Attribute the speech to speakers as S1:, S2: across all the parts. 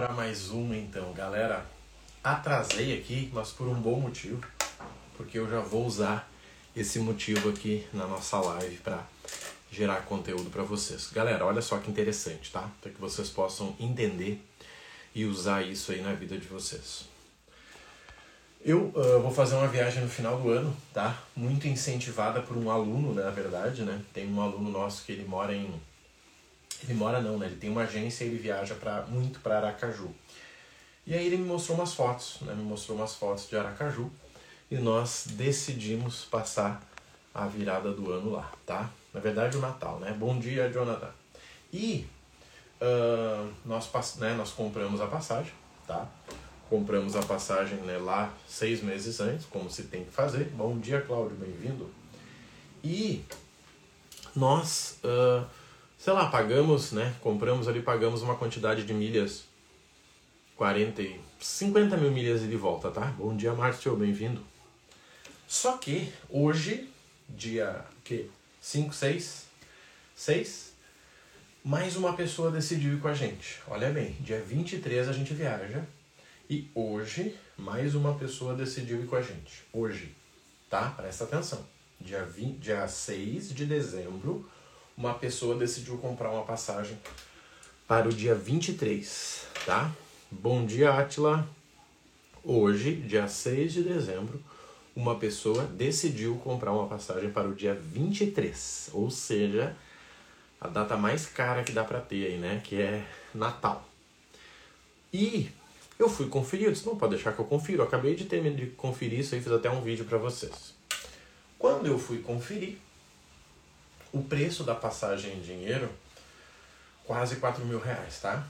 S1: para mais uma então, galera. Atrasei aqui, mas por um bom motivo, porque eu já vou usar esse motivo aqui na nossa live para gerar conteúdo para vocês. Galera, olha só que interessante, tá? Para que vocês possam entender e usar isso aí na vida de vocês. Eu uh, vou fazer uma viagem no final do ano, tá? Muito incentivada por um aluno, né, na verdade, né? Tem um aluno nosso que ele mora em ele mora não, né? Ele tem uma agência e ele viaja para muito para Aracaju. E aí ele me mostrou umas fotos, né? Me mostrou umas fotos de Aracaju e nós decidimos passar a virada do ano lá, tá? Na verdade o Natal, né? Bom dia, Jonathan. E uh, nós, né, nós compramos a passagem, tá? Compramos a passagem né, lá seis meses antes, como se tem que fazer. Bom dia, Cláudio, bem-vindo. E nós, uh, sei lá, pagamos, né? Compramos ali, pagamos uma quantidade de milhas, 40, 50 mil milhas de volta, tá? Bom dia, Márcio, bem-vindo. Só que hoje, dia que 5, 6, 6, mais uma pessoa decidiu ir com a gente. Olha bem, dia 23 a gente viaja e hoje, mais uma pessoa decidiu ir com a gente. Hoje, tá? Presta atenção. Dia, 20, dia 6 de dezembro, uma pessoa decidiu comprar uma passagem para o dia 23, tá? Bom dia, Atila. Hoje, dia 6 de dezembro, uma pessoa decidiu comprar uma passagem para o dia 23, ou seja, a data mais cara que dá para ter aí, né? Que é Natal. E eu fui conferir, eu disse, não pode deixar que eu confiro. Eu acabei de terminar de conferir isso aí, fiz até um vídeo para vocês. Quando eu fui conferir, o preço da passagem em dinheiro, quase 4 mil reais, tá?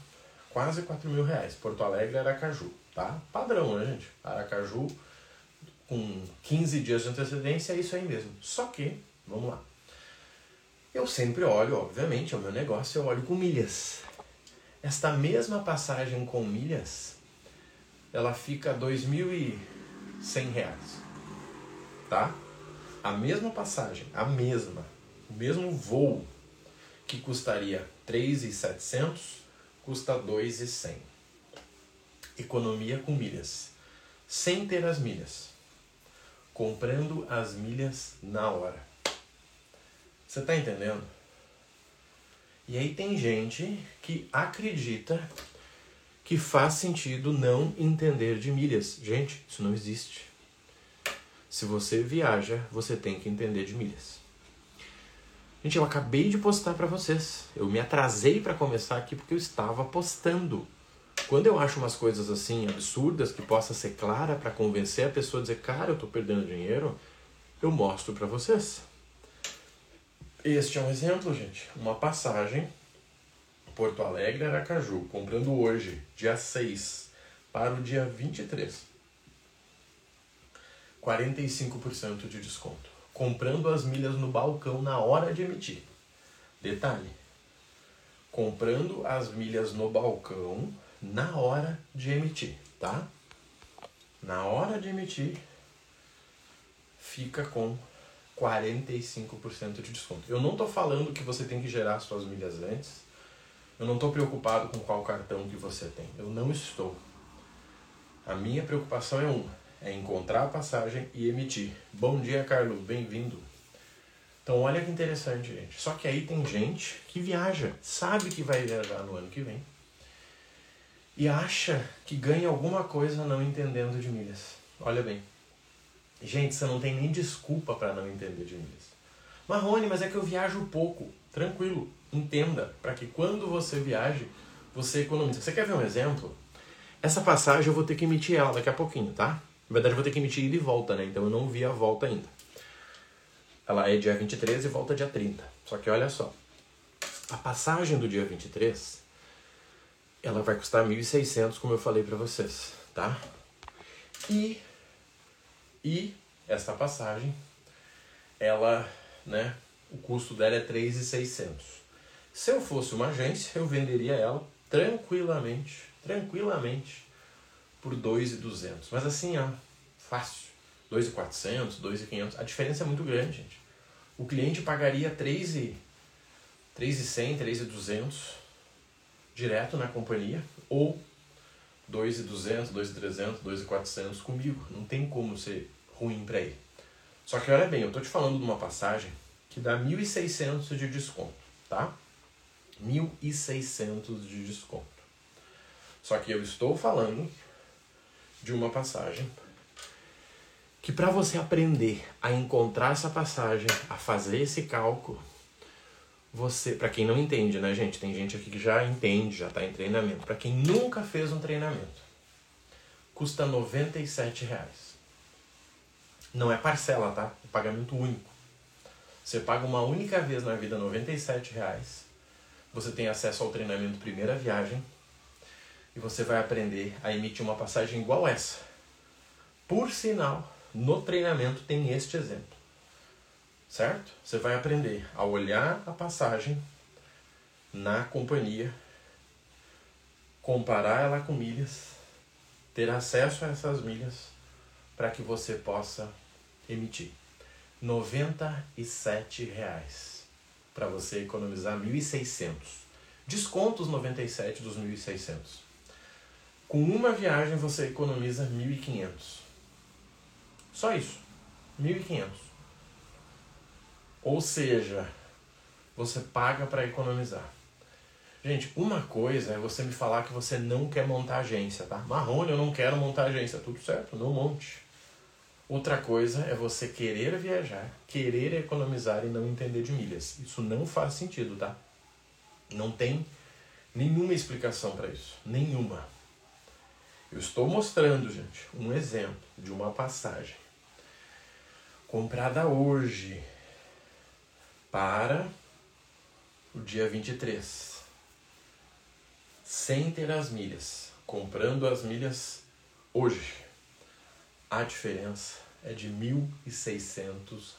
S1: Quase 4 mil reais. Porto Alegre, Aracaju, tá? Padrão, né, gente? Aracaju, com 15 dias de antecedência, é isso aí mesmo. Só que, vamos lá. Eu sempre olho, obviamente, é o meu negócio, eu olho com milhas. Esta mesma passagem com milhas ela fica R$ 2.100, tá? A mesma passagem, a mesma, o mesmo voo que custaria 3.700 custa 2.100. Economia com milhas, sem ter as milhas, comprando as milhas na hora. Você tá entendendo? E aí tem gente que acredita que faz sentido não entender de milhas. Gente, isso não existe. Se você viaja, você tem que entender de milhas. Gente, eu acabei de postar para vocês. Eu me atrasei para começar aqui porque eu estava postando. Quando eu acho umas coisas assim absurdas que possa ser clara para convencer a pessoa a dizer, cara, eu estou perdendo dinheiro, eu mostro para vocês. Este é um exemplo, gente. Uma passagem Porto Alegre, Aracaju, comprando hoje, dia 6, para o dia 23. 45% de desconto. Comprando as milhas no balcão na hora de emitir. Detalhe: comprando as milhas no balcão na hora de emitir, tá? Na hora de emitir, fica com 45% de desconto. Eu não tô falando que você tem que gerar suas milhas antes eu não estou preocupado com qual cartão que você tem. Eu não estou. A minha preocupação é uma: é encontrar a passagem e emitir. Bom dia, Carlos. Bem-vindo. Então, olha que interessante, gente. Só que aí tem gente que viaja, sabe que vai viajar no ano que vem e acha que ganha alguma coisa não entendendo de milhas. Olha bem. Gente, você não tem nem desculpa para não entender de milhas. Marrone, mas é que eu viajo pouco. Tranquilo, entenda, para que quando você viaje, você economize. Você quer ver um exemplo? Essa passagem eu vou ter que emitir ela daqui a pouquinho, tá? Na verdade, eu vou ter que emitir ida e volta, né? Então eu não vi a volta ainda. Ela é dia 23 e volta dia 30. Só que olha só. A passagem do dia 23, ela vai custar 1.600, como eu falei para vocês, tá? E e essa passagem ela, né, o custo dela é 3.600. Se eu fosse uma agência, eu venderia ela tranquilamente, tranquilamente, por 2,200. Mas assim, ó, fácil. 2,400, 2,500. A diferença é muito grande, gente. O cliente pagaria 3,100, 3,200 direto na companhia ou 2,200, 2,300, 2,400 comigo. Não tem como ser ruim para ele. Só que olha bem, eu tô te falando de uma passagem que dá 1.600 de desconto, tá? 1.600 de desconto. Só que eu estou falando de uma passagem que para você aprender a encontrar essa passagem, a fazer esse cálculo, você, para quem não entende, né, gente, tem gente aqui que já entende, já está em treinamento. Para quem nunca fez um treinamento, custa 97 reais. Não é parcela, tá? É pagamento único. Você paga uma única vez na vida 97 reais. Você tem acesso ao treinamento primeira viagem e você vai aprender a emitir uma passagem igual essa. Por sinal, no treinamento tem este exemplo. Certo? Você vai aprender a olhar a passagem na companhia, comparar ela com milhas, ter acesso a essas milhas para que você possa emitir. 97 reais para você economizar 1.600. Descontos 97 dos 1.600. Com uma viagem você economiza 1.500. Só isso. 1.500. Ou seja, você paga para economizar. Gente, uma coisa é você me falar que você não quer montar agência, tá? Marrone, eu não quero montar agência. Tudo certo, não monte. Outra coisa é você querer viajar, querer economizar e não entender de milhas. Isso não faz sentido, tá? Não tem nenhuma explicação para isso. Nenhuma. Eu estou mostrando, gente, um exemplo de uma passagem comprada hoje para o dia 23, sem ter as milhas, comprando as milhas hoje. A diferença é de R$ 1.600.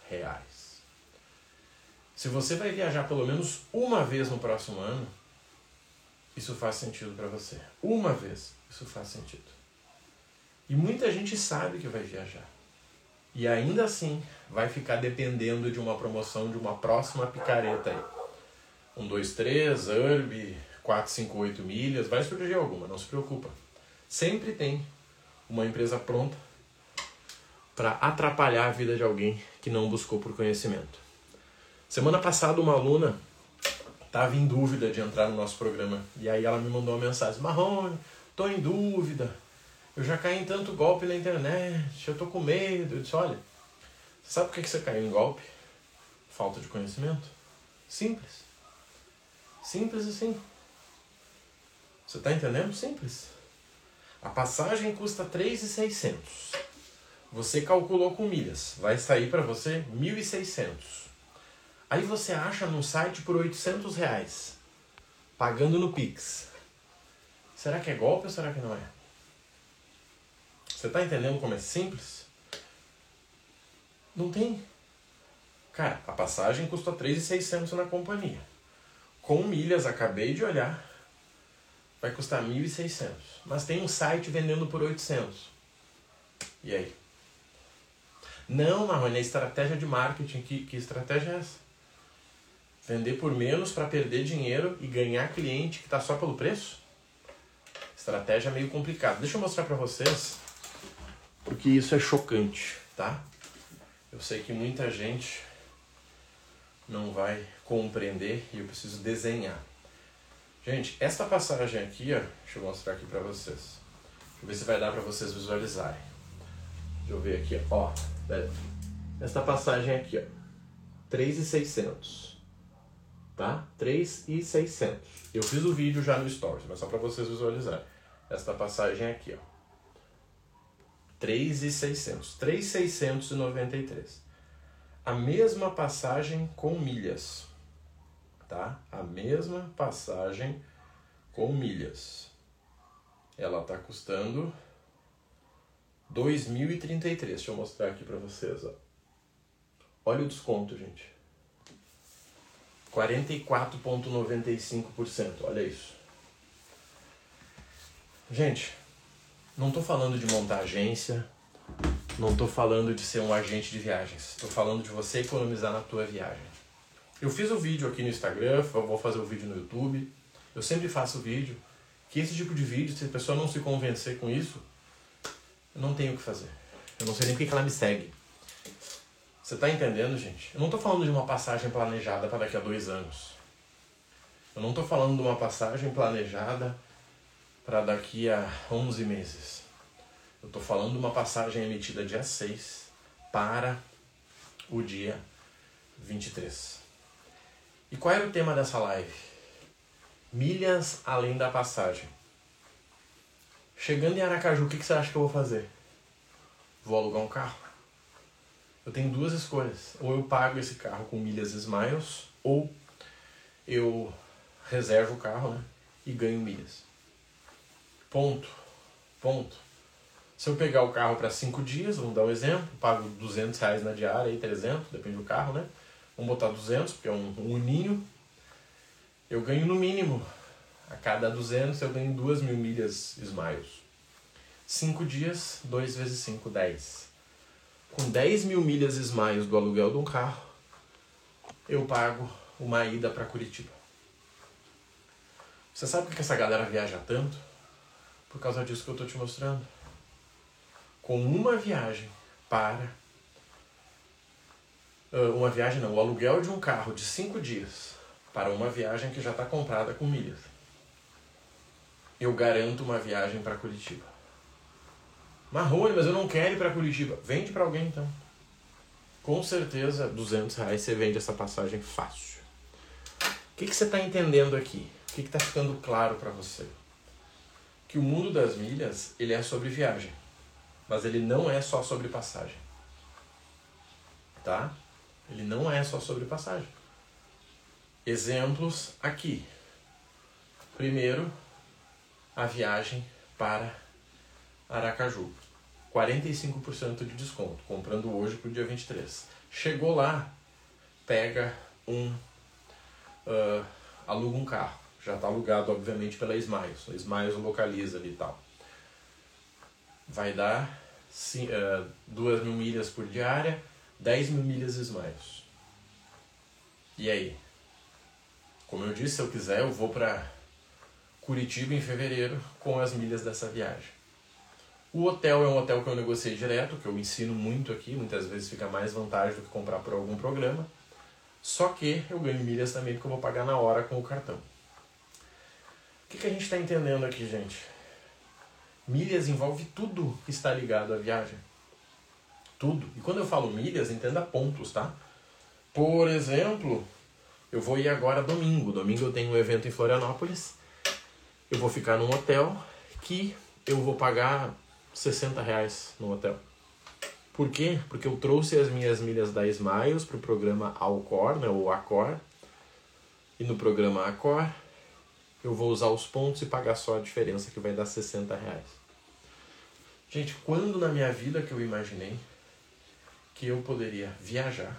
S1: Se você vai viajar pelo menos uma vez no próximo ano, isso faz sentido para você. Uma vez, isso faz sentido. E muita gente sabe que vai viajar. E ainda assim vai ficar dependendo de uma promoção de uma próxima picareta aí. Um, dois, três, URB, 4, 5, 8 milhas, vai surgir alguma, não se preocupa. Sempre tem uma empresa pronta para atrapalhar a vida de alguém que não buscou por conhecimento. Semana passada uma aluna estava em dúvida de entrar no nosso programa e aí ela me mandou uma mensagem: Marrone, tô em dúvida, eu já caí em tanto golpe na internet, eu tô com medo. Eu disse, olha, sabe por que você caiu em golpe? Falta de conhecimento. Simples. Simples assim. Você está entendendo? Simples. A passagem custa 3,600. Você calculou com milhas. Vai sair para você 1.600. Aí você acha no site por 800 reais. Pagando no Pix. Será que é golpe ou será que não é? Você está entendendo como é simples? Não tem. Cara, a passagem custa 3,600 na companhia. Com milhas, acabei de olhar, vai custar 1.600. Mas tem um site vendendo por 800. E aí? Não, Marrone, é estratégia de marketing. Que, que estratégia é essa? Vender por menos para perder dinheiro e ganhar cliente que está só pelo preço? Estratégia meio complicada. Deixa eu mostrar para vocês porque isso é chocante, tá? Eu sei que muita gente não vai compreender e eu preciso desenhar. Gente, esta passagem aqui, ó, deixa eu mostrar aqui para vocês. Deixa eu ver se vai dar para vocês visualizarem. Deixa eu ver aqui, ó. Esta passagem aqui, ó. 3,600. Tá? 3,600. Eu fiz o vídeo já no Stories, mas só para vocês visualizarem. Esta passagem aqui, ó. 3,600. 3,693. A mesma passagem com milhas. Tá? A mesma passagem com milhas. Ela está custando 2.033. Deixa eu mostrar aqui para vocês. Ó. Olha o desconto, gente. 44,95%. Olha isso. Gente, não estou falando de montar agência, não estou falando de ser um agente de viagens. Estou falando de você economizar na tua viagem. Eu fiz o um vídeo aqui no Instagram, vou fazer o um vídeo no YouTube. Eu sempre faço vídeo que esse tipo de vídeo, se a pessoa não se convencer com isso, eu não tenho o que fazer. Eu não sei nem porque que ela me segue. Você tá entendendo, gente? Eu não tô falando de uma passagem planejada para daqui a dois anos. Eu não tô falando de uma passagem planejada para daqui a 11 meses. Eu tô falando de uma passagem emitida dia 6 para o dia 23. E qual era o tema dessa live? Milhas além da passagem. Chegando em Aracaju, o que você acha que eu vou fazer? Vou alugar um carro. Eu tenho duas escolhas. Ou eu pago esse carro com milhas Smiles, ou eu reservo o carro né, e ganho milhas. Ponto. Ponto. Se eu pegar o carro para cinco dias, vamos dar um exemplo, pago 200 reais na diária, aí 300, depende do carro, né? Vamos botar 200, porque é um, um uninho. Eu ganho no mínimo, a cada 200 eu ganho 2 mil milhas Smiles. 5 dias, 2 vezes 5, 10. Com 10 mil milhas Smiles do aluguel de um carro, eu pago uma ida para Curitiba. Você sabe por que essa galera viaja tanto? Por causa disso que eu estou te mostrando com uma viagem para. Uma viagem não, o aluguel de um carro de cinco dias para uma viagem que já está comprada com milhas. Eu garanto uma viagem para Curitiba. Marrone, mas eu não quero ir para Curitiba. Vende para alguém então. Com certeza, 200 reais você vende essa passagem fácil. O que, que você está entendendo aqui? O que está ficando claro para você? Que o mundo das milhas ele é sobre viagem mas ele não é só sobre passagem. Tá? Ele não é só sobre passagem. Exemplos aqui. Primeiro, a viagem para Aracaju. 45% de desconto, comprando hoje para o dia 23. Chegou lá, pega um. Uh, aluga um carro. Já está alugado, obviamente, pela Smiles. A Smiles localiza ali e tal. Vai dar uh, 2 mil milhas por diária, 10 mil milhas Smiles. E aí? Como eu disse, se eu quiser, eu vou para Curitiba em fevereiro com as milhas dessa viagem. O hotel é um hotel que eu negociei direto, que eu ensino muito aqui, muitas vezes fica mais vantagem do que comprar por algum programa. Só que eu ganho milhas também porque eu vou pagar na hora com o cartão. Que, que a gente está entendendo aqui, gente? Milhas envolve tudo que está ligado à viagem. Tudo. E quando eu falo milhas, entenda pontos, tá? Por exemplo, eu vou ir agora domingo. Domingo eu tenho um evento em Florianópolis. Eu vou ficar num hotel que eu vou pagar 60 reais no hotel. Por quê? Porque eu trouxe as minhas milhas da Smiles para o programa Alcor, né, ou Acor. E no programa Acor, eu vou usar os pontos e pagar só a diferença, que vai dar 60 reais. Gente, quando na minha vida que eu imaginei que eu poderia viajar,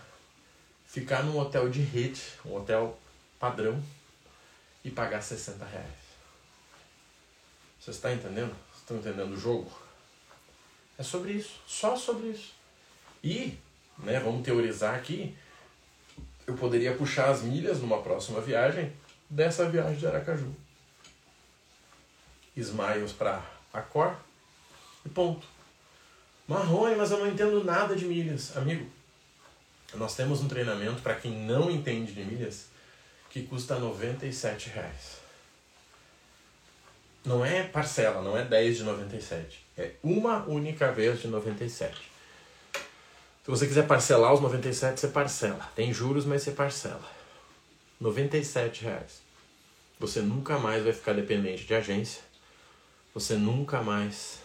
S1: ficar num hotel de rede, um hotel padrão, e pagar 60 reais? Você está entendendo? Estão entendendo o jogo? É sobre isso, só sobre isso. E, né, vamos teorizar aqui, eu poderia puxar as milhas numa próxima viagem dessa viagem de Aracaju. Smiles para Acor, e ponto. Marrone, mas eu não entendo nada de milhas. Amigo, nós temos um treinamento para quem não entende de milhas que custa 97 reais. Não é parcela, não é 10 de 97. É uma única vez de 97. Se você quiser parcelar os 97, você parcela. Tem juros, mas você parcela. 97 reais. Você nunca mais vai ficar dependente de agência. Você nunca mais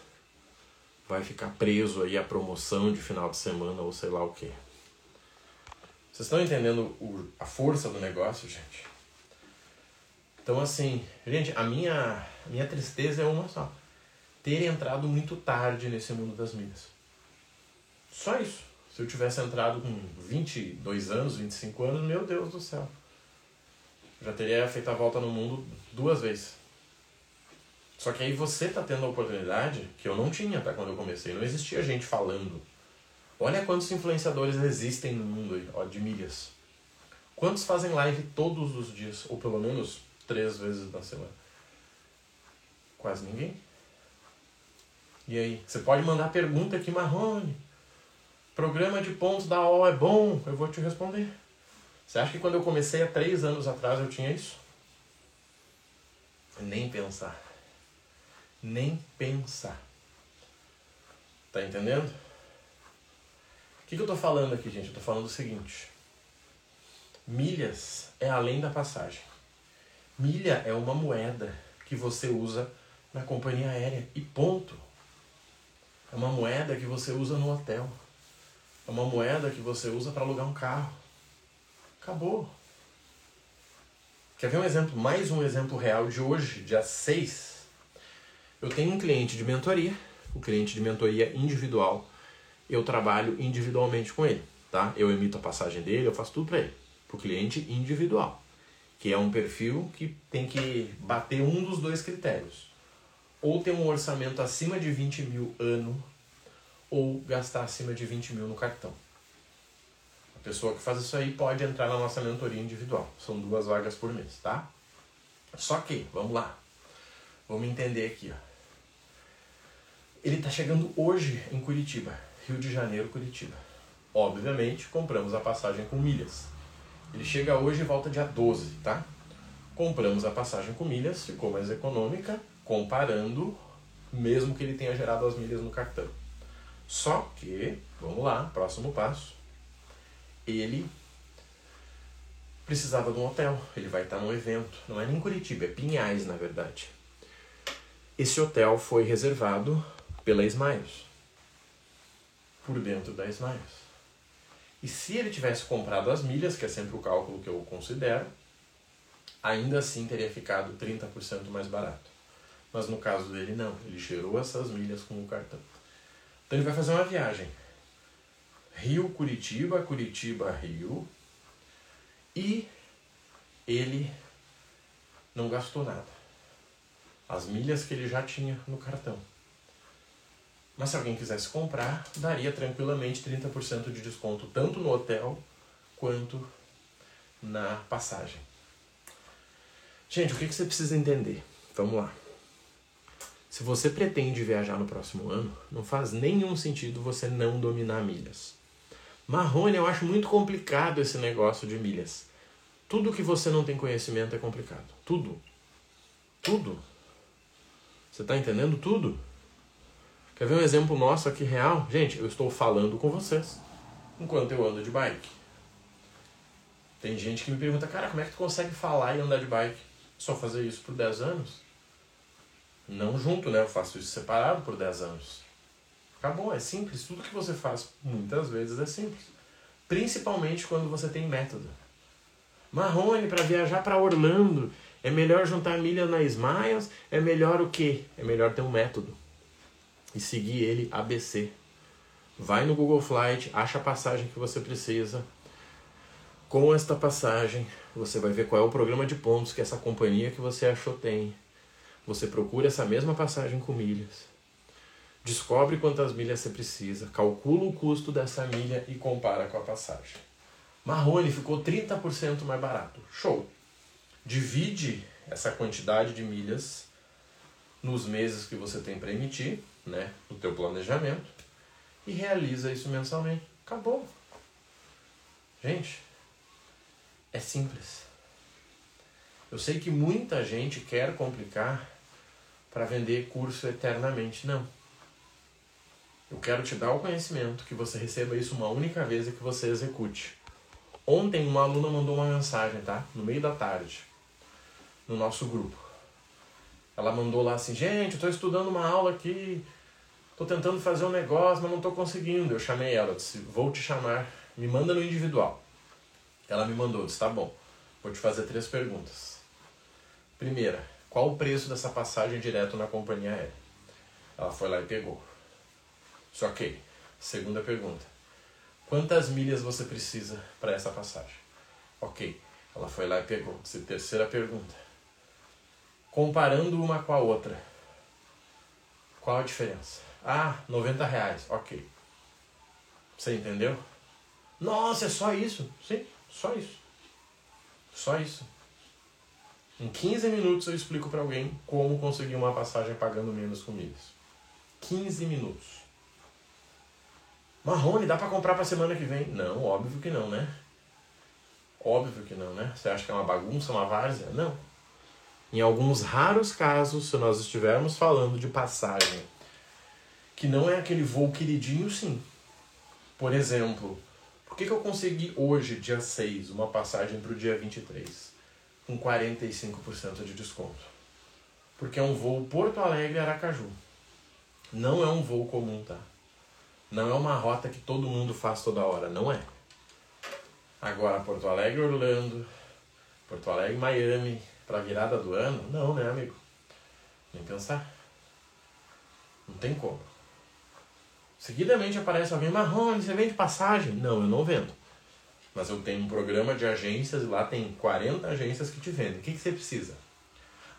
S1: vai ficar preso aí à promoção de final de semana ou sei lá o que. Vocês estão entendendo o, a força do negócio, gente? Então, assim, gente, a minha, a minha tristeza é uma só: ter entrado muito tarde nesse mundo das milhas. Só isso. Se eu tivesse entrado com 22 anos, 25 anos, meu Deus do céu. Já teria feito a volta no mundo duas vezes. Só que aí você tá tendo a oportunidade que eu não tinha, tá? Quando eu comecei. Não existia gente falando. Olha quantos influenciadores existem no mundo aí, ó, de milhas. Quantos fazem live todos os dias, ou pelo menos três vezes na semana? Quase ninguém. E aí? Você pode mandar pergunta aqui, Marrone. Programa de pontos da O é bom? Eu vou te responder. Você acha que quando eu comecei há três anos atrás eu tinha isso? Nem pensar. Nem pensar. Tá entendendo? O que, que eu tô falando aqui, gente? Eu tô falando o seguinte. Milhas é além da passagem. Milha é uma moeda que você usa na companhia aérea e ponto. É uma moeda que você usa no hotel. É uma moeda que você usa para alugar um carro. Acabou. Quer ver um exemplo? Mais um exemplo real de hoje, dia 6. Eu tenho um cliente de mentoria, um cliente de mentoria individual. Eu trabalho individualmente com ele, tá? Eu emito a passagem dele, eu faço tudo para ele, para o cliente individual, que é um perfil que tem que bater um dos dois critérios. Ou ter um orçamento acima de 20 mil ano, ou gastar acima de 20 mil no cartão pessoa que faz isso aí pode entrar na nossa mentoria individual. São duas vagas por mês, tá? Só que, vamos lá. Vamos entender aqui, ó. Ele está chegando hoje em Curitiba, Rio de Janeiro, Curitiba. Obviamente, compramos a passagem com milhas. Ele chega hoje e volta dia 12, tá? Compramos a passagem com milhas, ficou mais econômica, comparando, mesmo que ele tenha gerado as milhas no cartão. Só que, vamos lá, próximo passo ele precisava de um hotel. Ele vai estar num evento. Não é nem Curitiba, é Pinhais, na verdade. Esse hotel foi reservado pela Smiles. Por dentro da Smiles. E se ele tivesse comprado as milhas, que é sempre o cálculo que eu considero, ainda assim teria ficado 30% mais barato. Mas no caso dele, não. Ele gerou essas milhas com o cartão. Então ele vai fazer uma viagem Rio Curitiba, Curitiba Rio. E ele não gastou nada. As milhas que ele já tinha no cartão. Mas se alguém quisesse comprar, daria tranquilamente 30% de desconto tanto no hotel quanto na passagem. Gente, o que você precisa entender? Vamos lá. Se você pretende viajar no próximo ano, não faz nenhum sentido você não dominar milhas. Marrone, eu acho muito complicado esse negócio de milhas. Tudo que você não tem conhecimento é complicado. Tudo. Tudo. Você está entendendo tudo? Quer ver um exemplo nosso aqui real? Gente, eu estou falando com vocês enquanto eu ando de bike. Tem gente que me pergunta, cara, como é que tu consegue falar e andar de bike? Só fazer isso por 10 anos? Não junto, né? Eu faço isso separado por 10 anos. Acabou, é simples. Tudo que você faz muitas vezes é simples. Principalmente quando você tem método. Marrone, para viajar para Orlando, é melhor juntar milha na Smiles? É melhor o quê? É melhor ter um método. E seguir ele ABC. Vai no Google Flight, acha a passagem que você precisa. Com esta passagem, você vai ver qual é o programa de pontos que essa companhia que você achou tem. Você procura essa mesma passagem com milhas Descobre quantas milhas você precisa, calcula o custo dessa milha e compara com a passagem. Marrone ficou 30% mais barato. Show! Divide essa quantidade de milhas nos meses que você tem para emitir, né, no teu planejamento, e realiza isso mensalmente. Acabou. Gente, é simples. Eu sei que muita gente quer complicar para vender curso eternamente. Não. Eu quero te dar o conhecimento, que você receba isso uma única vez e que você execute. Ontem uma aluna mandou uma mensagem, tá? No meio da tarde, no nosso grupo. Ela mandou lá assim, gente, eu tô estudando uma aula aqui, tô tentando fazer um negócio, mas não tô conseguindo. Eu chamei ela, disse, vou te chamar, me manda no individual. Ela me mandou, disse, tá bom, vou te fazer três perguntas. Primeira, qual o preço dessa passagem direto na companhia aérea? Ela foi lá e pegou. Só que, segunda pergunta. Quantas milhas você precisa para essa passagem? Ok. Ela foi lá e pegou. Terceira pergunta. Comparando uma com a outra, qual a diferença? Ah, 90 reais. Ok. Você entendeu? Nossa, é só isso? Sim, só isso. Só isso. Em 15 minutos eu explico para alguém como conseguir uma passagem pagando menos com milhas. 15 minutos. Marrone, dá para comprar para semana que vem? Não, óbvio que não, né? Óbvio que não, né? Você acha que é uma bagunça, uma várzea? Não. Em alguns raros casos, se nós estivermos falando de passagem que não é aquele voo queridinho, sim. Por exemplo, por que, que eu consegui hoje, dia 6, uma passagem para o dia 23 com 45% de desconto? Porque é um voo Porto Alegre-Aracaju. Não é um voo comum, tá? Não é uma rota que todo mundo faz toda hora, não é. Agora, Porto Alegre-Orlando, Porto Alegre-Miami, para virada do ano? Não, né, amigo? Nem pensar. Não tem como. Seguidamente aparece alguém, Marrone, você vende passagem? Não, eu não vendo. Mas eu tenho um programa de agências e lá tem 40 agências que te vendem. O que, que você precisa?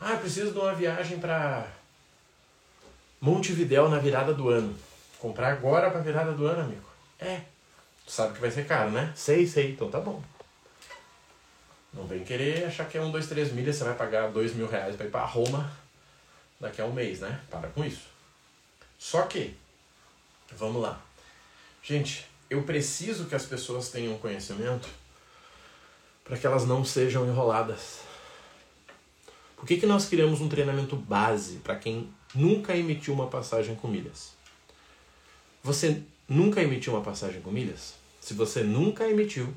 S1: Ah, eu preciso de uma viagem para Montevidéu na virada do ano. Comprar agora para virada do ano, amigo. É. Tu sabe que vai ser caro, né? Sei, sei. Então tá bom. Não vem querer achar que é um, dois, três milhas, você vai pagar dois mil reais para ir para Roma daqui a um mês, né? Para com isso. Só que Vamos lá. Gente, eu preciso que as pessoas tenham conhecimento para que elas não sejam enroladas. Por que, que nós criamos um treinamento base para quem nunca emitiu uma passagem com milhas? Você nunca emitiu uma passagem com milhas? Se você nunca emitiu,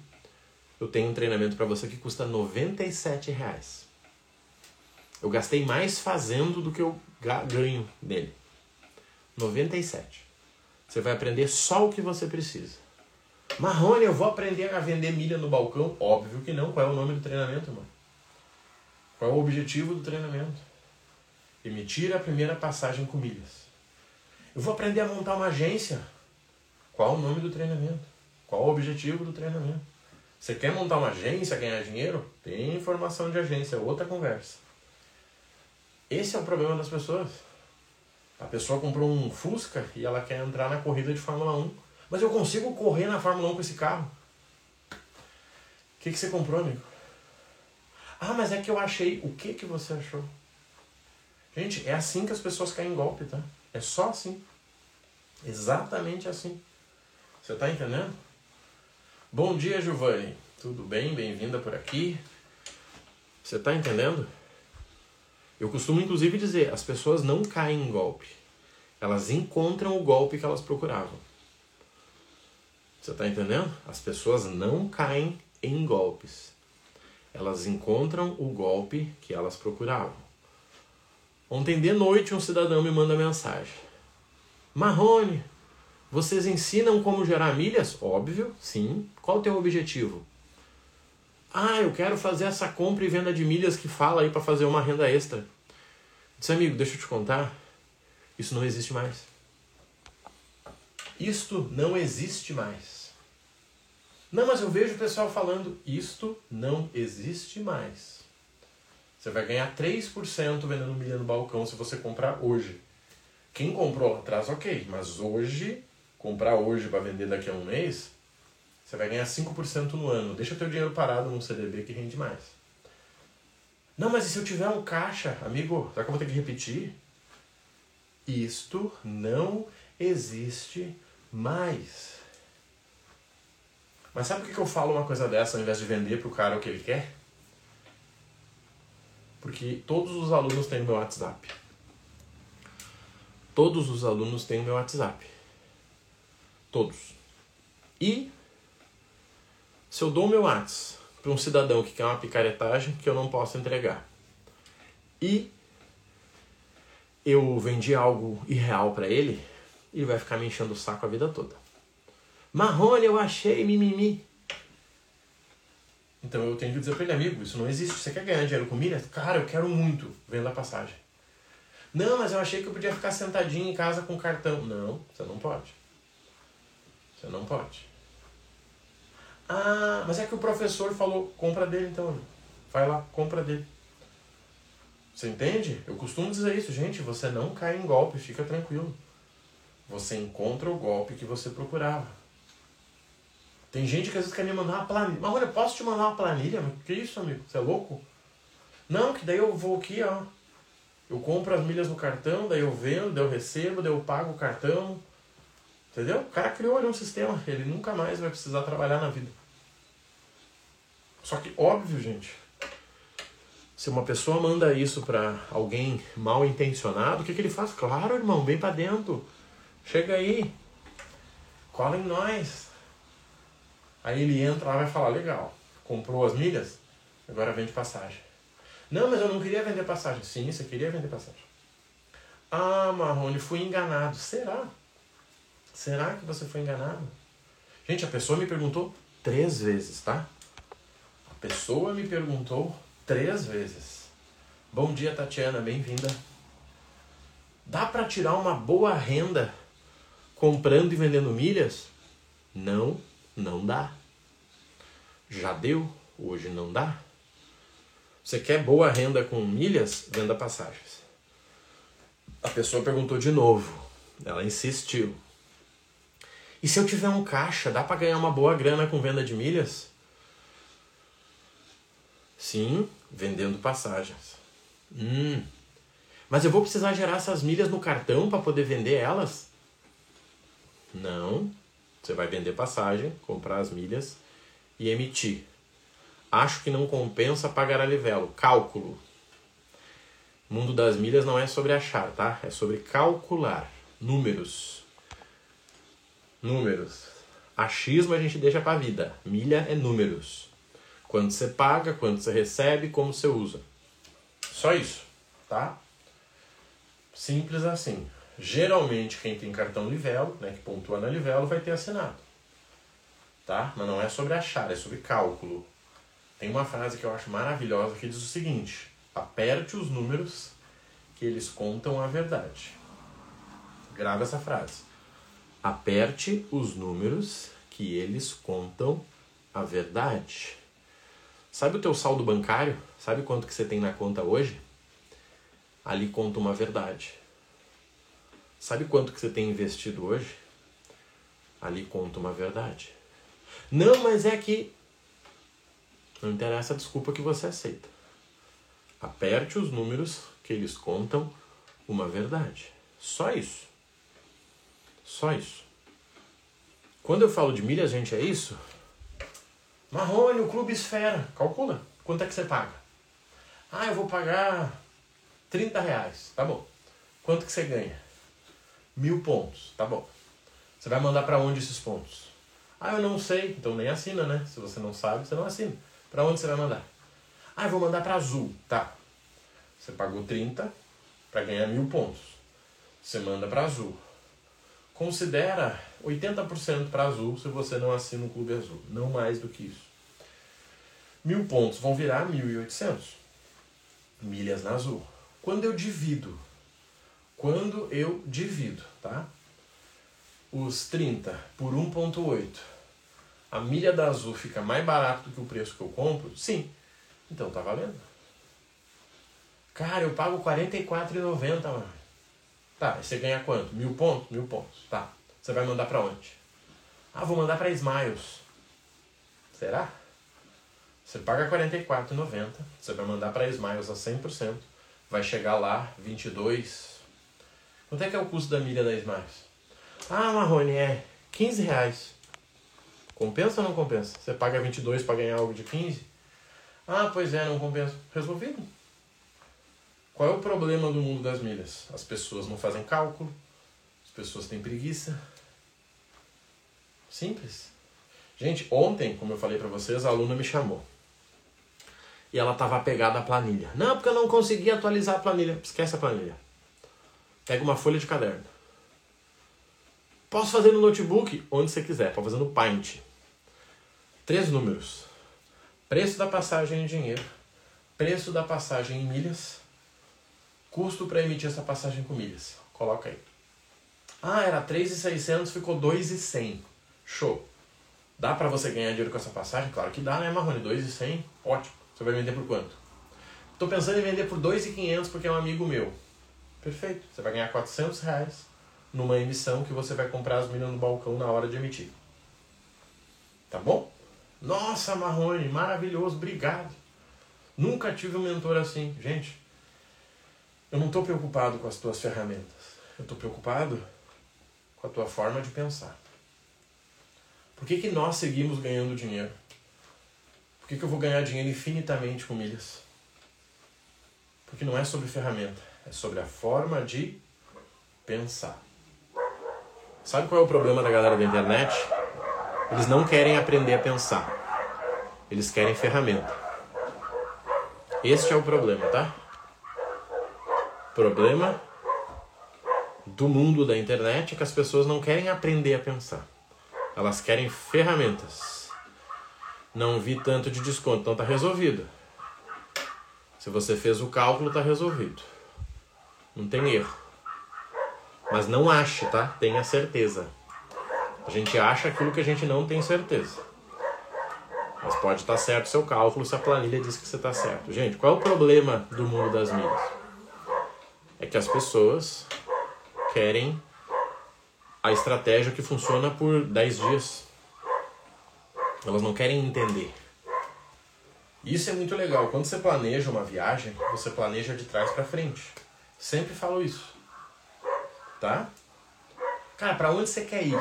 S1: eu tenho um treinamento para você que custa 97 reais. Eu gastei mais fazendo do que eu ganho nele. 97. Você vai aprender só o que você precisa. Marrone, eu vou aprender a vender milha no balcão? Óbvio que não. Qual é o nome do treinamento, mano? Qual é o objetivo do treinamento? Emitir a primeira passagem com milhas. Eu vou aprender a montar uma agência. Qual é o nome do treinamento? Qual é o objetivo do treinamento? Você quer montar uma agência, ganhar dinheiro? Tem informação de agência, outra conversa. Esse é o problema das pessoas. A pessoa comprou um Fusca e ela quer entrar na corrida de Fórmula 1. Mas eu consigo correr na Fórmula 1 com esse carro. O que, que você comprou, amigo? Ah, mas é que eu achei. O que, que você achou? Gente, é assim que as pessoas caem em golpe, tá? É só assim. Exatamente assim. Você tá entendendo? Bom dia, Giovanni. Tudo bem? Bem-vinda por aqui. Você tá entendendo? Eu costumo inclusive dizer, as pessoas não caem em golpe. Elas encontram o golpe que elas procuravam. Você está entendendo? As pessoas não caem em golpes. Elas encontram o golpe que elas procuravam. Ontem de noite um cidadão me manda mensagem. Marrone, vocês ensinam como gerar milhas? Óbvio, sim. Qual o teu objetivo? Ah, eu quero fazer essa compra e venda de milhas que fala aí para fazer uma renda extra. Disse, amigo, deixa eu te contar. Isso não existe mais. Isto não existe mais. Não, mas eu vejo o pessoal falando, isto não existe mais. Você vai ganhar 3% vendendo milha no balcão se você comprar hoje. Quem comprou lá atrás, ok, mas hoje, comprar hoje para vender daqui a um mês, você vai ganhar 5% no ano. Deixa teu dinheiro parado num CDB que rende mais. Não, mas e se eu tiver um caixa? Amigo, será que eu vou ter que repetir? Isto não existe mais. Mas sabe por que eu falo uma coisa dessa ao invés de vender para o cara o que ele quer? Porque todos os alunos têm meu WhatsApp. Todos os alunos têm meu WhatsApp. Todos. E se eu dou meu WhatsApp para um cidadão que quer uma picaretagem que eu não posso entregar e eu vendi algo irreal para ele, ele vai ficar me enchendo o saco a vida toda. Marrone, eu achei, mimimi. Então eu tenho que dizer para ele, amigo, isso não existe. Você quer ganhar dinheiro com milha? Cara, eu quero muito. Venda a passagem. Não, mas eu achei que eu podia ficar sentadinho em casa com cartão. Não, você não pode. Você não pode. Ah, mas é que o professor falou, compra dele então. Vai lá, compra dele. Você entende? Eu costumo dizer isso, gente, você não cai em golpe, fica tranquilo. Você encontra o golpe que você procurava. Tem gente que às vezes quer me mandar uma planilha. Mas olha, posso te mandar uma planilha? Que isso, amigo? Você é louco? Não, que daí eu vou aqui, ó. Eu compro as milhas no cartão, daí eu vendo, daí eu recebo, daí eu pago o cartão. Entendeu? O cara criou ali um sistema, ele nunca mais vai precisar trabalhar na vida. Só que, óbvio, gente, se uma pessoa manda isso para alguém mal intencionado, o que, que ele faz? Claro, irmão, vem para dentro. Chega aí. Cola em nós. Aí ele entra lá e vai falar, legal, comprou as milhas, agora vende passagem. Não, mas eu não queria vender passagem. Sim, você queria vender passagem. Ah, Marrone, fui enganado. Será? Será que você foi enganado? Gente, a pessoa me perguntou três vezes, tá? A pessoa me perguntou três vezes. Bom dia, Tatiana, bem-vinda. Dá para tirar uma boa renda comprando e vendendo milhas? Não, não dá. Já deu, hoje não dá. Você quer boa renda com milhas? Venda passagens. A pessoa perguntou de novo. Ela insistiu. E se eu tiver um caixa, dá para ganhar uma boa grana com venda de milhas? Sim, vendendo passagens. Hum. Mas eu vou precisar gerar essas milhas no cartão para poder vender elas? Não. Você vai vender passagem, comprar as milhas e emitir. Acho que não compensa pagar a livelo. Cálculo. mundo das milhas não é sobre achar, tá? É sobre calcular. Números. Números. Achismo a gente deixa para a vida. Milha é números. Quanto você paga, quanto você recebe, como você usa. Só isso, tá? Simples assim. Geralmente quem tem cartão Livelo, né, que pontua na Livelo, vai ter assinado. Tá? Mas não é sobre achar, é sobre cálculo. Tem uma frase que eu acho maravilhosa que diz o seguinte: aperte os números que eles contam a verdade. Grava essa frase. Aperte os números que eles contam a verdade. Sabe o teu saldo bancário? Sabe quanto que você tem na conta hoje? Ali conta uma verdade. Sabe quanto que você tem investido hoje? Ali conta uma verdade. Não, mas é que não interessa a desculpa que você aceita. Aperte os números que eles contam uma verdade. Só isso. Só isso. Quando eu falo de milha, gente, é isso? Marrone, o Clube Esfera. Calcula. Quanto é que você paga? Ah, eu vou pagar 30 reais. Tá bom. Quanto que você ganha? Mil pontos. Tá bom. Você vai mandar para onde esses pontos? Ah, eu não sei. Então nem assina, né? Se você não sabe, você não assina. Para onde você vai mandar? Ah, eu vou mandar para Azul. Tá. Você pagou 30 para ganhar mil pontos. Você manda para Azul. Considera 80% para Azul se você não assina o Clube Azul. Não mais do que isso. Mil pontos vão virar 1.800 milhas na Azul. Quando eu divido, quando eu divido, tá? Os 30 por 1.8 a milha da Azul fica mais barato do que o preço que eu compro? Sim. Então tá valendo. Cara, eu pago R$ 44,90, mano. Tá, e você ganha quanto? Mil pontos? Mil pontos. Tá. Você vai mandar para onde? Ah, vou mandar para Smiles. Será? Você paga R$ 44,90. Você vai mandar para Smiles a 100%. Vai chegar lá 22. Quanto é que é o custo da milha da Smiles? Ah, Marrone, é 15 reais. Compensa ou não compensa? Você paga 22 para ganhar algo de 15? Ah, pois é, não compensa. Resolvido. Qual é o problema do mundo das milhas? As pessoas não fazem cálculo, as pessoas têm preguiça. Simples. Gente, ontem, como eu falei para vocês, a aluna me chamou. E ela estava apegada à planilha. Não, porque eu não consegui atualizar a planilha. Esquece a planilha. Pega uma folha de caderno. Posso fazer no notebook? Onde você quiser. Pode fazer no Paint. Três números: preço da passagem em dinheiro, preço da passagem em milhas, custo para emitir essa passagem com milhas. Coloca aí. Ah, era 3,600, ficou 2,100. Show. Dá para você ganhar dinheiro com essa passagem? Claro que dá, né, Marrone? 2,100, ótimo. Você vai vender por quanto? Estou pensando em vender por 2,500 porque é um amigo meu. Perfeito. Você vai ganhar 400 reais numa emissão que você vai comprar as milhas no balcão na hora de emitir. Tá bom? Nossa, Marrone, maravilhoso, obrigado. Nunca tive um mentor assim. Gente, eu não estou preocupado com as tuas ferramentas. Eu estou preocupado com a tua forma de pensar. Por que, que nós seguimos ganhando dinheiro? Por que, que eu vou ganhar dinheiro infinitamente com milhas? Porque não é sobre ferramenta, é sobre a forma de pensar. Sabe qual é o problema da galera da internet? Eles não querem aprender a pensar. Eles querem ferramenta. Este é o problema, tá? Problema do mundo da internet é que as pessoas não querem aprender a pensar. Elas querem ferramentas. Não vi tanto de desconto, então tá resolvido. Se você fez o cálculo, tá resolvido. Não tem erro. Mas não ache, tá? Tenha certeza. A gente acha aquilo que a gente não tem certeza. Mas pode estar certo o seu cálculo se a planilha diz que você está certo. Gente, qual é o problema do mundo das milhas? É que as pessoas querem a estratégia que funciona por 10 dias. Elas não querem entender. Isso é muito legal. Quando você planeja uma viagem, você planeja de trás para frente. Sempre falo isso. Tá? Cara, para onde você quer ir?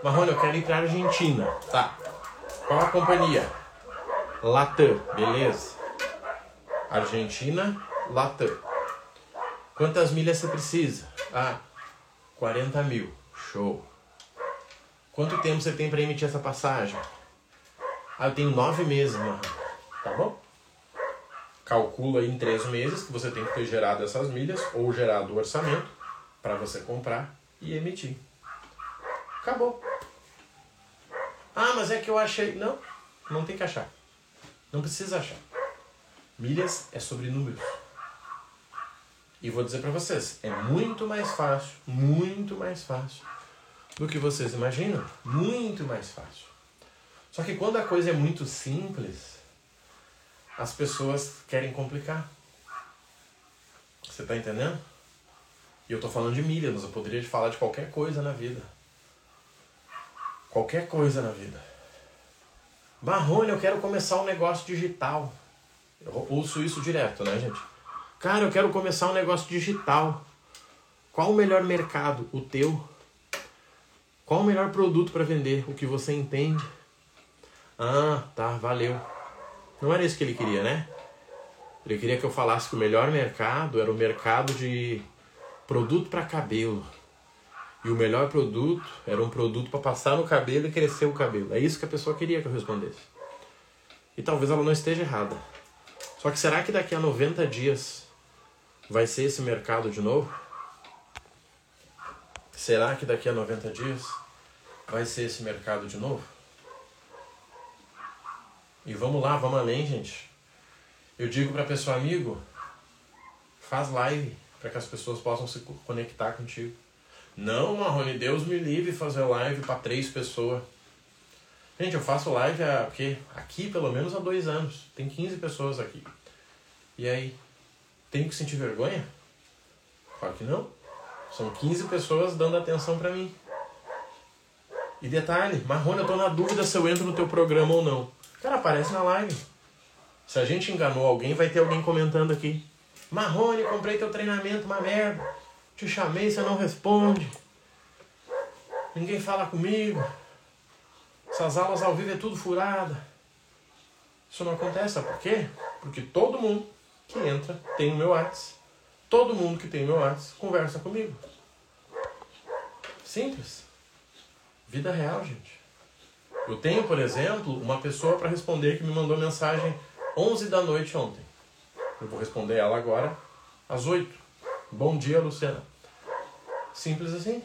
S1: Marrone, eu quero ir para Argentina. Tá. Qual a companhia? Latam, beleza. Argentina, Latam. Quantas milhas você precisa? Ah, 40 mil. Show. Quanto tempo você tem para emitir essa passagem? Ah, eu tenho nove meses, mano. Tá bom? Calcula em três meses que você tem que ter gerado essas milhas ou gerado o orçamento para você comprar e emitir. Acabou. Ah, mas é que eu achei. Não, não tem que achar. Não precisa achar. Milhas é sobre números. E vou dizer para vocês, é muito mais fácil, muito mais fácil do que vocês imaginam. Muito mais fácil. Só que quando a coisa é muito simples, as pessoas querem complicar. Você está entendendo? E eu estou falando de milhas, mas eu poderia falar de qualquer coisa na vida. Qualquer coisa na vida. Marrone, eu quero começar um negócio digital. Eu ouço isso direto, né, gente? Cara, eu quero começar um negócio digital. Qual o melhor mercado? O teu? Qual o melhor produto para vender? O que você entende? Ah, tá, valeu. Não era isso que ele queria, né? Ele queria que eu falasse que o melhor mercado era o mercado de produto para cabelo. E o melhor produto era um produto para passar no cabelo e crescer o cabelo. É isso que a pessoa queria que eu respondesse. E talvez ela não esteja errada. Só que será que daqui a 90 dias vai ser esse mercado de novo? Será que daqui a 90 dias vai ser esse mercado de novo? E vamos lá, vamos além, gente. Eu digo para a pessoa amigo, faz live para que as pessoas possam se conectar contigo. Não, Marrone, Deus me livre fazer live para três pessoas. Gente, eu faço live há, quê? aqui pelo menos há dois anos. Tem 15 pessoas aqui. E aí? Tenho que sentir vergonha? Claro que não. São 15 pessoas dando atenção para mim. E detalhe, Marrone, eu tô na dúvida se eu entro no teu programa ou não. Cara, aparece na live. Se a gente enganou alguém, vai ter alguém comentando aqui. Marrone, comprei teu treinamento, uma merda. Te chamei, você não responde. Ninguém fala comigo. Essas aulas ao vivo é tudo furada. Isso não acontece, sabe por quê? Porque todo mundo que entra tem o meu WhatsApp. Todo mundo que tem o meu WhatsApp conversa comigo. Simples. Vida real, gente. Eu tenho, por exemplo, uma pessoa para responder que me mandou mensagem 11 da noite ontem. Eu vou responder ela agora às 8. Bom dia, Luciana. Simples assim.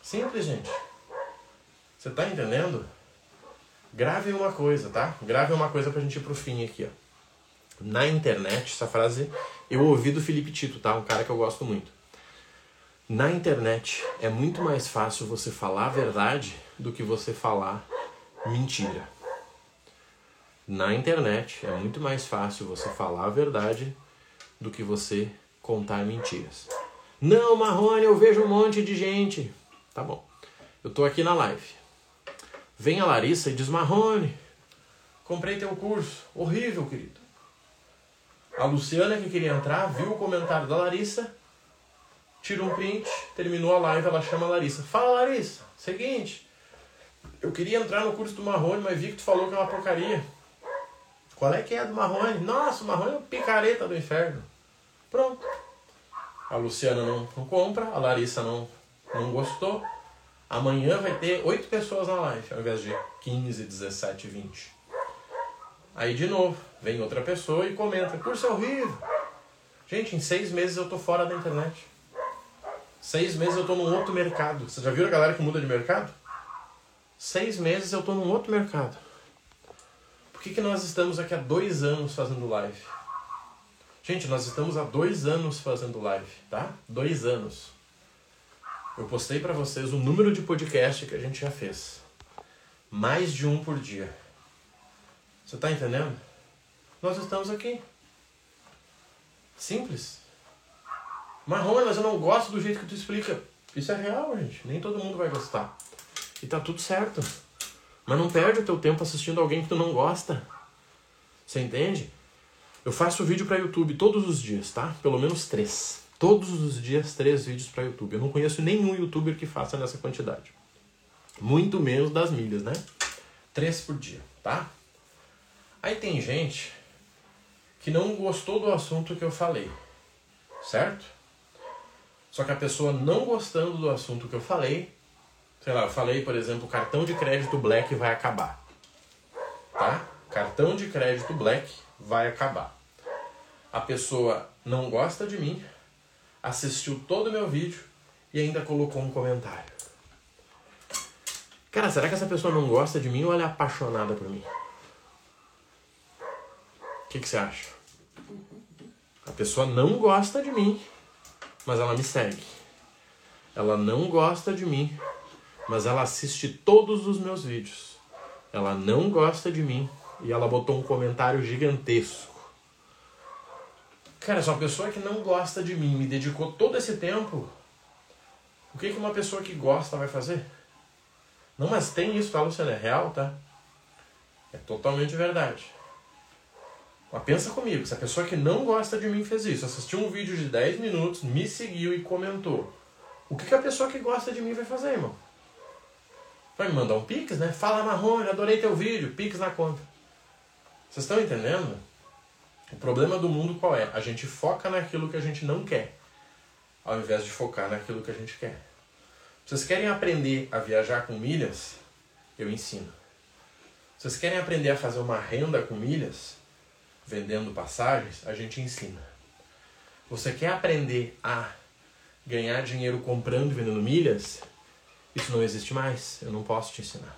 S1: Simples, gente. Você tá entendendo? Grave uma coisa, tá? Grave uma coisa pra gente ir pro fim aqui, ó. Na internet, essa frase eu ouvi do Felipe Tito, tá? Um cara que eu gosto muito. Na internet é muito mais fácil você falar a verdade do que você falar mentira. Na internet é muito mais fácil você falar a verdade do que você contar mentiras. Não, Marrone, eu vejo um monte de gente. Tá bom. Eu tô aqui na live. Vem a Larissa e diz: Marrone, comprei teu curso. Horrível, querido. A Luciana que queria entrar, viu o comentário da Larissa, tira um print, terminou a live, ela chama a Larissa. Fala, Larissa, seguinte, eu queria entrar no curso do Marrone, mas vi que tu falou que é uma porcaria. Qual é que é do Marrone? Nossa, o Marrone é uma picareta do inferno. Pronto. A Luciana não, não compra, a Larissa não, não gostou. Amanhã vai ter oito pessoas na live, ao invés de 15, 17, 20. Aí de novo, vem outra pessoa e comenta, curso é horrível. Gente, em seis meses eu tô fora da internet. Seis meses eu tô num outro mercado. Você já viu a galera que muda de mercado? Seis meses eu tô num outro mercado. Por que, que nós estamos aqui há dois anos fazendo live? Gente, nós estamos há dois anos fazendo live, tá? Dois anos. Eu postei para vocês o número de podcast que a gente já fez. Mais de um por dia. Você tá entendendo? Nós estamos aqui. Simples. Marrone, mas eu não gosto do jeito que tu explica. Isso é real, gente. Nem todo mundo vai gostar. E tá tudo certo. Mas não perde o teu tempo assistindo alguém que tu não gosta. Você entende? Eu faço vídeo para YouTube todos os dias, tá? Pelo menos três. Todos os dias, três vídeos para YouTube. Eu não conheço nenhum youtuber que faça nessa quantidade. Muito menos das milhas, né? Três por dia, tá? Aí tem gente que não gostou do assunto que eu falei, certo? Só que a pessoa não gostando do assunto que eu falei, sei lá, eu falei, por exemplo, cartão de crédito Black vai acabar. Tá? Cartão de crédito Black vai acabar. A pessoa não gosta de mim, assistiu todo o meu vídeo e ainda colocou um comentário. Cara, será que essa pessoa não gosta de mim ou ela é apaixonada por mim? que, que você acha? A pessoa não gosta de mim, mas ela me segue. Ela não gosta de mim, mas ela assiste todos os meus vídeos. Ela não gosta de mim e ela botou um comentário gigantesco. Cara, se uma pessoa que não gosta de mim me dedicou todo esse tempo, o que, que uma pessoa que gosta vai fazer? Não, mas tem isso, tá, Luciana? É real, tá? É totalmente verdade. Mas pensa comigo, se a pessoa que não gosta de mim fez isso, assistiu um vídeo de 10 minutos, me seguiu e comentou, o que, que a pessoa que gosta de mim vai fazer, irmão? Vai me mandar um pix, né? Fala Marrone, adorei teu vídeo, pix na conta. Vocês estão entendendo? O problema do mundo qual é? A gente foca naquilo que a gente não quer, ao invés de focar naquilo que a gente quer. Vocês querem aprender a viajar com milhas? Eu ensino. Vocês querem aprender a fazer uma renda com milhas? vendendo passagens, a gente ensina. Você quer aprender a ganhar dinheiro comprando e vendendo milhas? Isso não existe mais. Eu não posso te ensinar.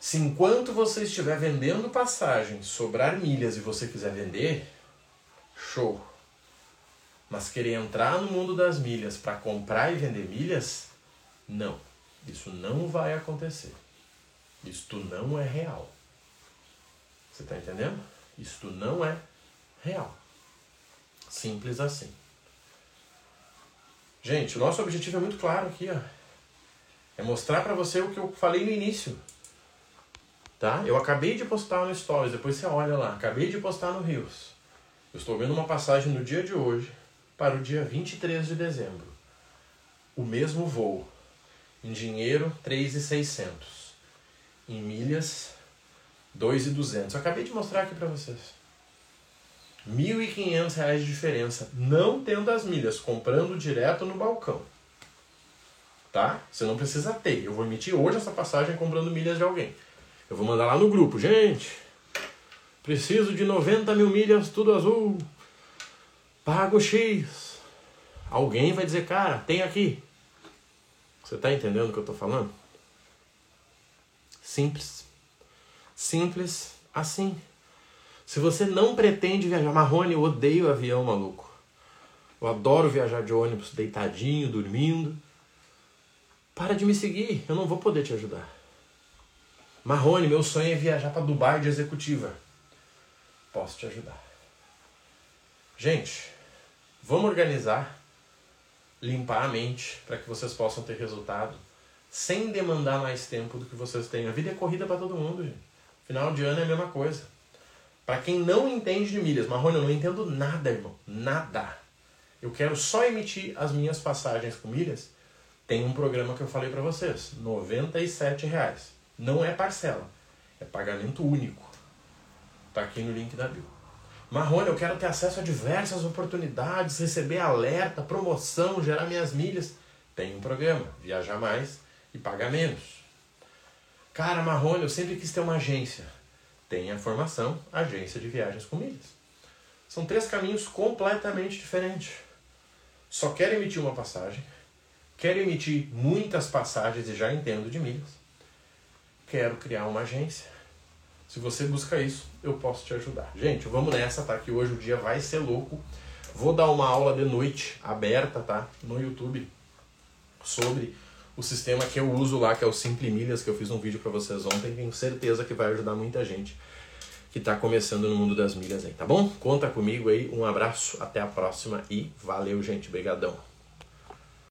S1: Se enquanto você estiver vendendo passagens, sobrar milhas e você quiser vender, show. Mas querer entrar no mundo das milhas para comprar e vender milhas, não. Isso não vai acontecer. Isto não é real. Você está entendendo? Isto não é real. Simples assim. Gente, o nosso objetivo é muito claro aqui, ó. É mostrar para você o que eu falei no início. Tá? Eu acabei de postar no Stories, depois você olha lá. Acabei de postar no Rios. Eu estou vendo uma passagem no dia de hoje para o dia 23 de dezembro. O mesmo voo. Em dinheiro, 3,600. Em milhas, 2,200. Eu acabei de mostrar aqui para vocês. R$ 1.500 de diferença, não tendo as milhas, comprando direto no balcão. Tá? Você não precisa ter. Eu vou emitir hoje essa passagem comprando milhas de alguém. Eu vou mandar lá no grupo. Gente, preciso de 90 mil milhas, tudo azul. Pago X. Alguém vai dizer, cara, tem aqui. Você tá entendendo o que eu tô falando? Simples. Simples assim. Se você não pretende viajar, Marrone, eu odeio avião, maluco. Eu adoro viajar de ônibus deitadinho, dormindo. Para de me seguir, eu não vou poder te ajudar. Marrone, meu sonho é viajar para Dubai de executiva. Posso te ajudar. Gente, vamos organizar, limpar a mente para que vocês possam ter resultado sem demandar mais tempo do que vocês têm. A vida é corrida para todo mundo, gente. Final de ano é a mesma coisa. Para quem não entende de milhas, Marrone, eu não entendo nada, irmão. Nada. Eu quero só emitir as minhas passagens com milhas. Tem um programa que eu falei para vocês, R$ reais. Não é parcela, é pagamento único. Tá aqui no link da bio. Marrone, eu quero ter acesso a diversas oportunidades, receber alerta, promoção, gerar minhas milhas. Tem um programa, viajar mais e pagar menos. Cara, Marrone, eu sempre quis ter uma agência. Tem a formação, agência de viagens com milhas. São três caminhos completamente diferentes. Só quero emitir uma passagem, quero emitir muitas passagens e já entendo de milhas. Quero criar uma agência. Se você busca isso, eu posso te ajudar. Gente, vamos nessa, tá? Que hoje o dia vai ser louco. Vou dar uma aula de noite aberta, tá? No YouTube sobre o sistema que eu uso lá, que é o Simple Milhas, que eu fiz um vídeo para vocês ontem. Tenho certeza que vai ajudar muita gente que está começando no mundo das milhas aí, tá bom? Conta comigo aí, um abraço, até a próxima e valeu, gente. Obrigadão.